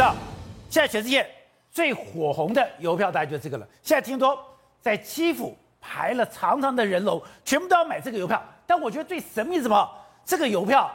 知道，现在全世界最火红的邮票大家就是这个了。现在听说在基辅排了长长的人龙，全部都要买这个邮票。但我觉得最神秘是什么？这个邮票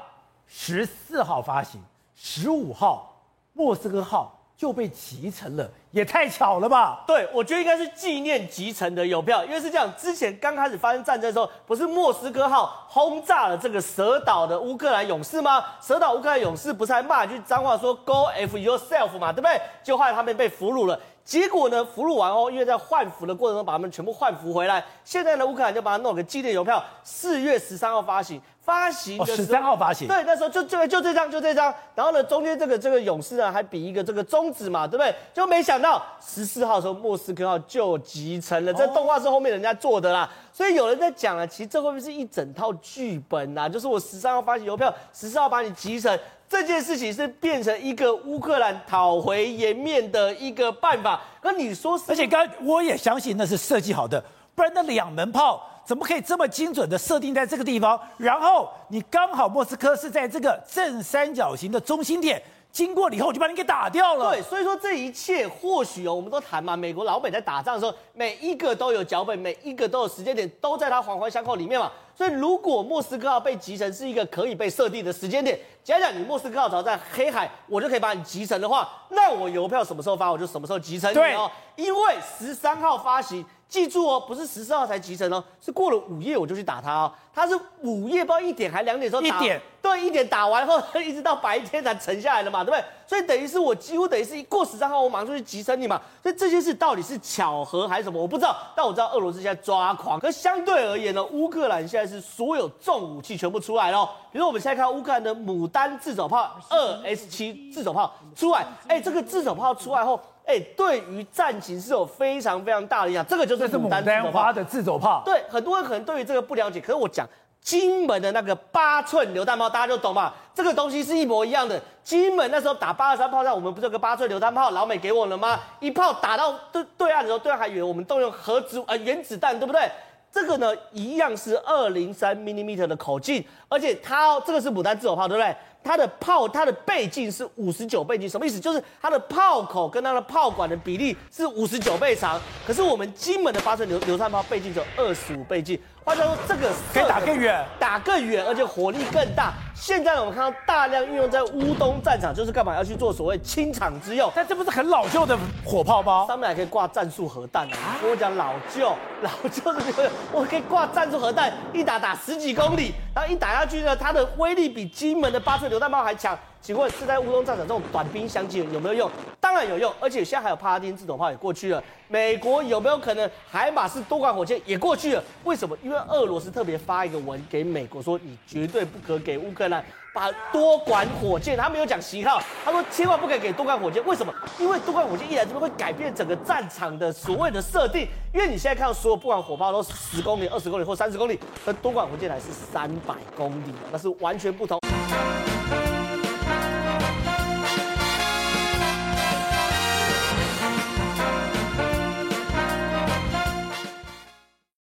十四号发行，十五号莫斯科号。就被集成了，也太巧了吧？对，我觉得应该是纪念集成的邮票，因为是这样，之前刚开始发生战争的时候，不是莫斯科号轰炸了这个蛇岛的乌克兰勇士吗？蛇岛乌克兰勇士不是还骂一句脏话说 “Go F yourself” 嘛，对不对？就后来他们被俘虏了。结果呢，俘虏完哦，因为在换俘的过程中把他们全部换俘回来。现在呢，乌克兰就把它弄个纪念邮票，四月十三号发行，发行的十三号发行。对，那时候就就就这张，就这张。然后呢，中间这个这个勇士呢，还比一个这个中指嘛，对不对？就没想到十四号的时候，莫斯科号就集成了。这动画是后面人家做的啦，所以有人在讲啊，其实这会不会是一整套剧本啊？就是我十三号发行邮票，十四号把你集成。这件事情是变成一个乌克兰讨回颜面的一个办法。那你说，而且刚我也相信那是设计好的，不然那两门炮怎么可以这么精准的设定在这个地方？然后你刚好莫斯科是在这个正三角形的中心点。经过了以后，我就把你给打掉了。对，所以说这一切或许哦，我们都谈嘛，美国老美在打仗的时候，每一个都有脚本，每一个都有时间点，都在它环环相扣里面嘛。所以如果莫斯科号被集成是一个可以被设定的时间点，假讲你莫斯科号只要在黑海，我就可以把你集成的话，那我邮票什么时候发，我就什么时候集成你哦。因为十三号发行。记住哦，不是十四号才集成哦，是过了午夜我就去打他哦。他是午夜不知道一点还两点时候打，一点对，一点打完后，一直到白天才沉下来的嘛，对不对？所以等于是我几乎等于是一过十三号，我马上就去集成你嘛。所以这件事到底是巧合还是什么，我不知道。但我知道俄罗斯现在抓狂，可相对而言呢，乌克兰现在是所有重武器全部出来了。比如说我们现在看乌克兰的牡丹自走炮二 S 七自走炮出来，哎，这个自走炮出来后。哎，对于战情是有非常非常大的影响。这个就是牡丹，牡丹花的自走炮。对，很多人可能对于这个不了解，可是我讲金门的那个八寸榴弹炮，大家就懂嘛。这个东西是一模一样的。金门那时候打八二三炮战，我们不是有个八寸榴弹炮，老美给我了吗？一炮打到对对岸的时候，对岸还以为我们动用核子呃原子弹，对不对？这个呢，一样是二零三 millimeter 的口径，而且它这个是牡丹自走炮，对不对？它的炮，它的倍径是五十九倍径，什么意思？就是它的炮口跟它的炮管的比例是五十九倍长。可是我们金门的发射流流弹炮倍径只有二十五倍径，换句话说，这个可以打更远，打更远，而且火力更大。现在我们看到大量运用在乌东战场，就是干嘛要去做所谓清场之用？但这不是很老旧的火炮吗？上面还可以挂战术核弹啊！跟我讲老旧，老旧是这个，我可以挂战术核弹，一打打十几公里，然后一打下去呢，它的威力比金门的八寸榴弹炮还强。请问是在乌东战场这种短兵相接有没有用？当然有用，而且现在还有帕拉丁自走炮也过去？了。美国有没有可能。海马斯多管火箭也过去了？为什么？因为俄罗斯特别发一个文给美国说，你绝对不可给乌克兰把多管火箭，他没有讲型号，他说千万不可以给多管火箭。为什么？因为多管火箭一来这边会改变整个战场的所谓的设定。因为你现在看到所有不管火炮都是十公里、二十公里或三十公里，而多管火箭来是三百公里，那是完全不同。